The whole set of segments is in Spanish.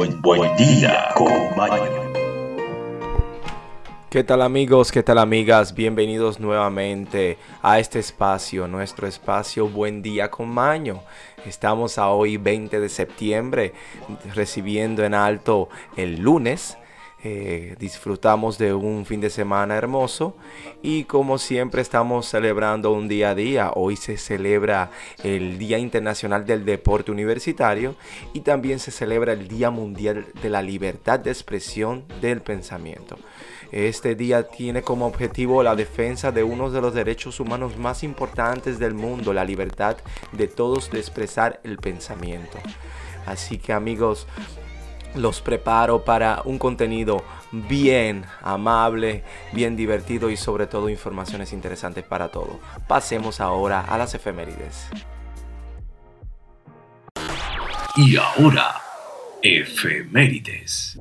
Buen, buen día con Maño. ¿Qué tal amigos? ¿Qué tal amigas? Bienvenidos nuevamente a este espacio, nuestro espacio Buen Día con Maño. Estamos a hoy 20 de septiembre recibiendo en alto el lunes eh, disfrutamos de un fin de semana hermoso y como siempre estamos celebrando un día a día. Hoy se celebra el Día Internacional del Deporte Universitario y también se celebra el Día Mundial de la Libertad de Expresión del Pensamiento. Este día tiene como objetivo la defensa de uno de los derechos humanos más importantes del mundo, la libertad de todos de expresar el pensamiento. Así que amigos, los preparo para un contenido bien amable, bien divertido y sobre todo informaciones interesantes para todos. Pasemos ahora a las efemérides. Y ahora, efemérides.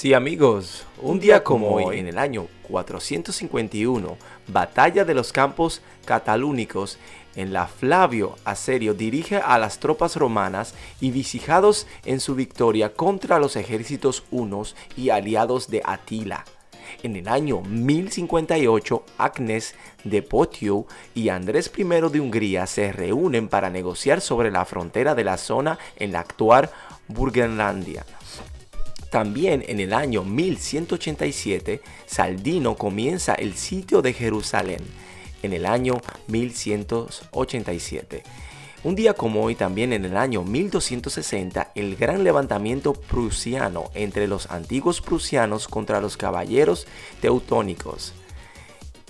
Sí amigos, un día como hoy, en el año 451, Batalla de los Campos Catalúnicos, en la Flavio Aserio dirige a las tropas romanas y visijados en su victoria contra los ejércitos hunos y aliados de Atila. En el año 1058, Agnes de Potiu y Andrés I de Hungría se reúnen para negociar sobre la frontera de la zona en la actual Burgenlandia. También en el año 1187, Saldino comienza el sitio de Jerusalén en el año 1187. Un día como hoy, también en el año 1260, el gran levantamiento prusiano entre los antiguos prusianos contra los caballeros teutónicos.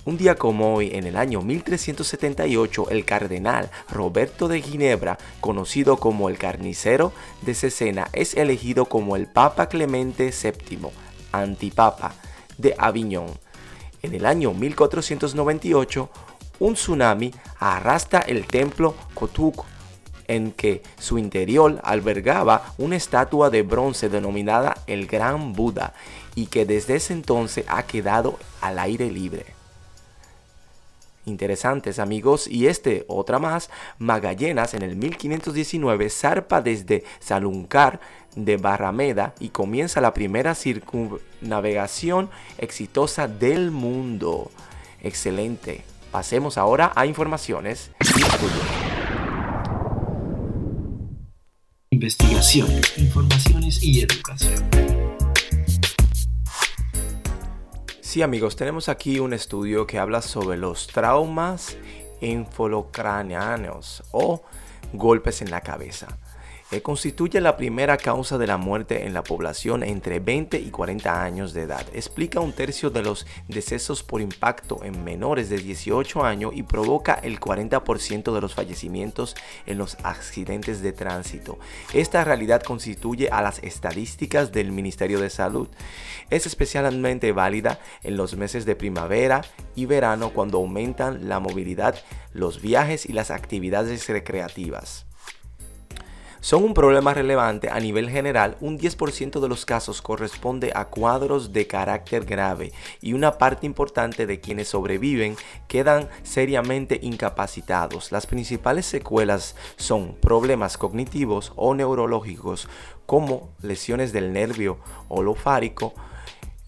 Un día como hoy, en el año 1378, el cardenal Roberto de Ginebra, conocido como el carnicero de Cesena, es elegido como el Papa Clemente VII, antipapa de Aviñón. En el año 1498, un tsunami arrastra el templo Kotuk, en que su interior albergaba una estatua de bronce denominada el Gran Buda y que desde ese entonces ha quedado al aire libre. Interesantes amigos y este otra más Magallanes en el 1519 zarpa desde Saluncar de Barrameda y comienza la primera circunnavegación exitosa del mundo. Excelente pasemos ahora a informaciones investigación informaciones y educación Sí amigos, tenemos aquí un estudio que habla sobre los traumas infolocraneanos o golpes en la cabeza. Eh, constituye la primera causa de la muerte en la población entre 20 y 40 años de edad. Explica un tercio de los decesos por impacto en menores de 18 años y provoca el 40% de los fallecimientos en los accidentes de tránsito. Esta realidad constituye a las estadísticas del Ministerio de Salud. Es especialmente válida en los meses de primavera y verano cuando aumentan la movilidad, los viajes y las actividades recreativas son un problema relevante a nivel general, un 10% de los casos corresponde a cuadros de carácter grave y una parte importante de quienes sobreviven quedan seriamente incapacitados. Las principales secuelas son problemas cognitivos o neurológicos como lesiones del nervio holofárico,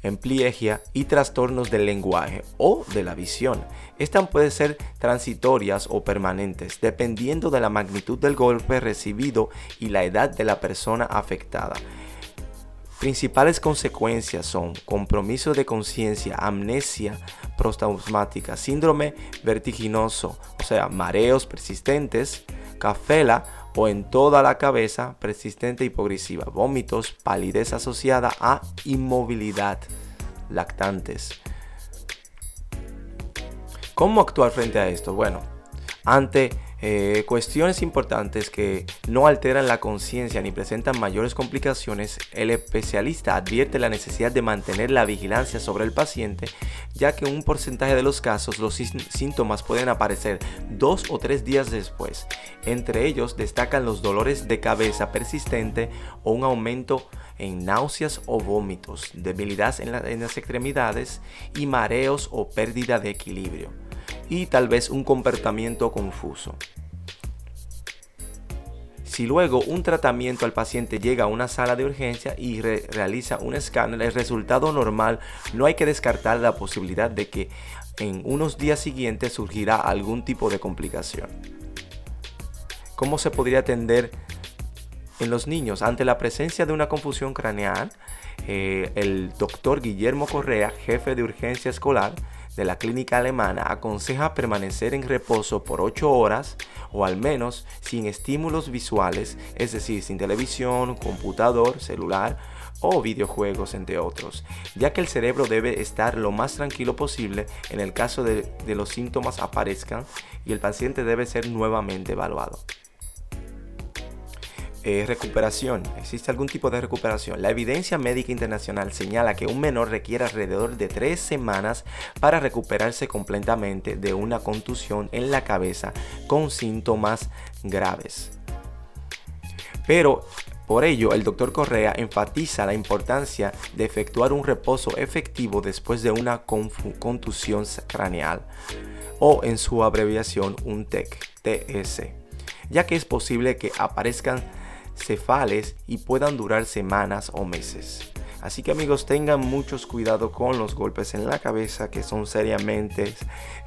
empliegia y trastornos del lenguaje o de la visión. Estas pueden ser transitorias o permanentes, dependiendo de la magnitud del golpe recibido y la edad de la persona afectada. Principales consecuencias son compromiso de conciencia, amnesia prostaumática, síndrome vertiginoso, o sea, mareos persistentes, cafela o en toda la cabeza, persistente hipoglucemia, vómitos, palidez asociada a inmovilidad, lactantes. ¿Cómo actuar frente a esto? Bueno, ante eh, cuestiones importantes que no alteran la conciencia ni presentan mayores complicaciones, el especialista advierte la necesidad de mantener la vigilancia sobre el paciente, ya que en un porcentaje de los casos los síntomas pueden aparecer dos o tres días después. Entre ellos destacan los dolores de cabeza persistente o un aumento en náuseas o vómitos, debilidad en las extremidades y mareos o pérdida de equilibrio. Y tal vez un comportamiento confuso. Si luego un tratamiento al paciente llega a una sala de urgencia y realiza un escáner, el resultado normal, no hay que descartar la posibilidad de que en unos días siguientes surgirá algún tipo de complicación. ¿Cómo se podría atender en los niños ante la presencia de una confusión craneal? Eh, el doctor Guillermo Correa, jefe de urgencia escolar, de la clínica alemana aconseja permanecer en reposo por 8 horas o al menos sin estímulos visuales, es decir, sin televisión, computador, celular o videojuegos, entre otros, ya que el cerebro debe estar lo más tranquilo posible en el caso de, de los síntomas aparezcan y el paciente debe ser nuevamente evaluado. Eh, recuperación. ¿Existe algún tipo de recuperación? La evidencia médica internacional señala que un menor requiere alrededor de tres semanas para recuperarse completamente de una contusión en la cabeza con síntomas graves. Pero por ello, el doctor Correa enfatiza la importancia de efectuar un reposo efectivo después de una contusión craneal o en su abreviación un TEC, TS, ya que es posible que aparezcan cefales y puedan durar semanas o meses. Así que amigos tengan muchos cuidado con los golpes en la cabeza que son seriamente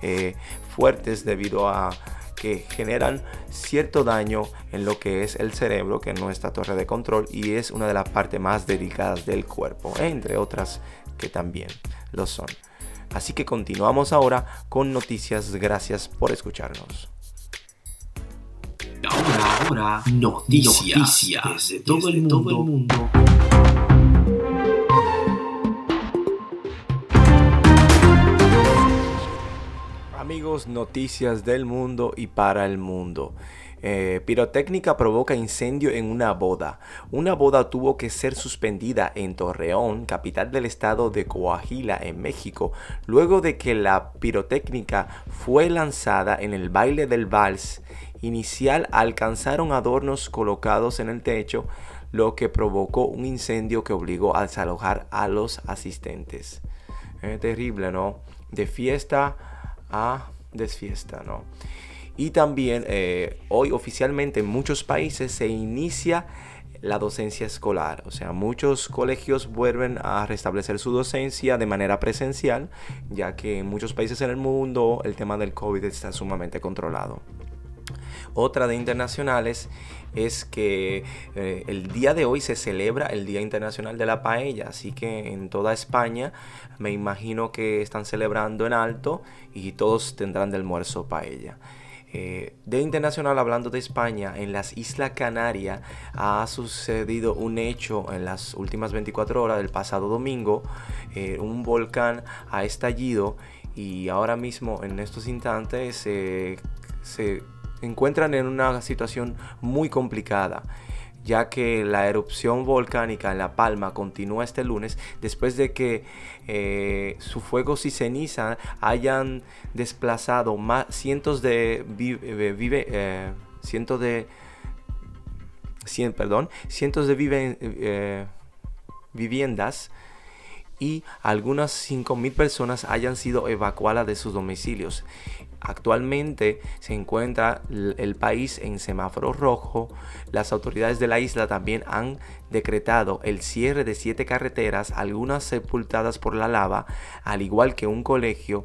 eh, fuertes debido a que generan cierto daño en lo que es el cerebro, que es nuestra torre de control y es una de las partes más delicadas del cuerpo, entre otras que también lo son. Así que continuamos ahora con noticias. Gracias por escucharnos. Ahora, noticias, desde, todo, el mundo. Amigos, noticias del mundo y para el mundo. Eh, pirotécnica provoca incendio en una boda. Una boda tuvo que ser suspendida en Torreón, capital del estado de Coahuila, en México, luego de que la pirotécnica fue lanzada en el baile del vals inicial alcanzaron adornos colocados en el techo, lo que provocó un incendio que obligó a desalojar a los asistentes. Es terrible, ¿no? De fiesta a desfiesta, ¿no? Y también eh, hoy oficialmente en muchos países se inicia la docencia escolar. O sea, muchos colegios vuelven a restablecer su docencia de manera presencial, ya que en muchos países en el mundo el tema del COVID está sumamente controlado. Otra de internacionales es que eh, el día de hoy se celebra el Día Internacional de la Paella, así que en toda España me imagino que están celebrando en alto y todos tendrán de almuerzo paella. Eh, de internacional, hablando de España, en las Islas Canarias ha sucedido un hecho en las últimas 24 horas del pasado domingo. Eh, un volcán ha estallido y ahora mismo, en estos instantes, se encuentran en una situación muy complicada ya que la erupción volcánica en La Palma continúa este lunes después de que eh, sus fuegos y ceniza hayan desplazado más, cientos de eh, eh, cientos de perdón, cientos de vive, viviendas y algunas 5.000 personas hayan sido evacuadas de sus domicilios. Actualmente se encuentra el país en semáforo rojo. Las autoridades de la isla también han decretado el cierre de siete carreteras, algunas sepultadas por la lava, al igual que un colegio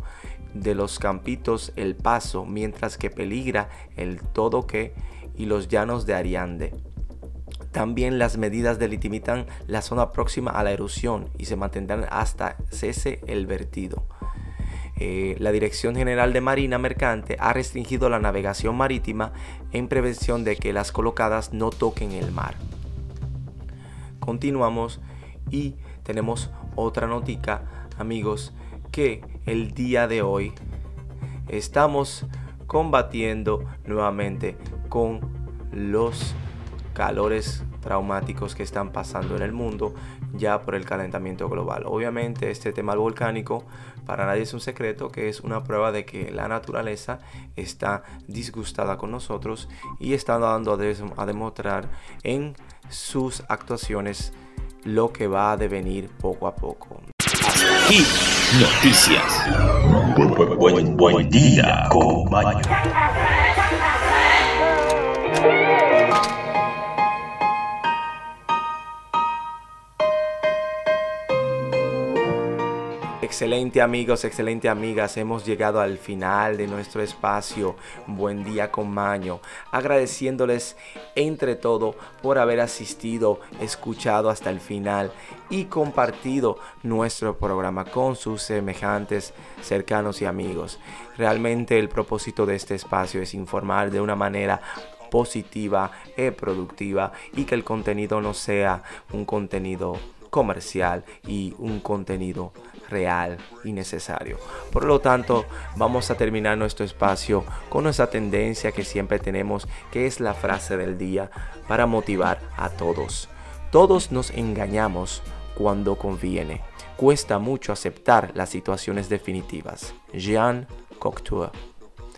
de los campitos El Paso, mientras que peligra el Todoque y los llanos de Ariande. También las medidas delimitan la zona próxima a la erupción y se mantendrán hasta cese el vertido. Eh, la Dirección General de Marina Mercante ha restringido la navegación marítima en prevención de que las colocadas no toquen el mar. Continuamos y tenemos otra notica, amigos, que el día de hoy estamos combatiendo nuevamente con los calores traumáticos que están pasando en el mundo ya por el calentamiento global. Obviamente este tema volcánico para nadie es un secreto que es una prueba de que la naturaleza está disgustada con nosotros y está dando a, demostrar en sus actuaciones lo que va a devenir poco a poco. Noticias. Buen, buen, buen día, compañero. Excelente amigos, excelente amigas, hemos llegado al final de nuestro espacio. Buen día con Maño, agradeciéndoles entre todo por haber asistido, escuchado hasta el final y compartido nuestro programa con sus semejantes, cercanos y amigos. Realmente el propósito de este espacio es informar de una manera positiva y productiva y que el contenido no sea un contenido comercial y un contenido real y necesario. Por lo tanto, vamos a terminar nuestro espacio con esa tendencia que siempre tenemos, que es la frase del día para motivar a todos. Todos nos engañamos cuando conviene. Cuesta mucho aceptar las situaciones definitivas. Jean Cocteau.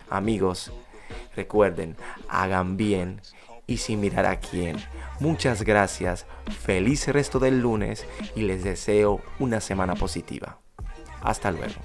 Amigos, recuerden, hagan bien y sin mirar a quién. Muchas gracias, feliz resto del lunes y les deseo una semana positiva. Hasta luego.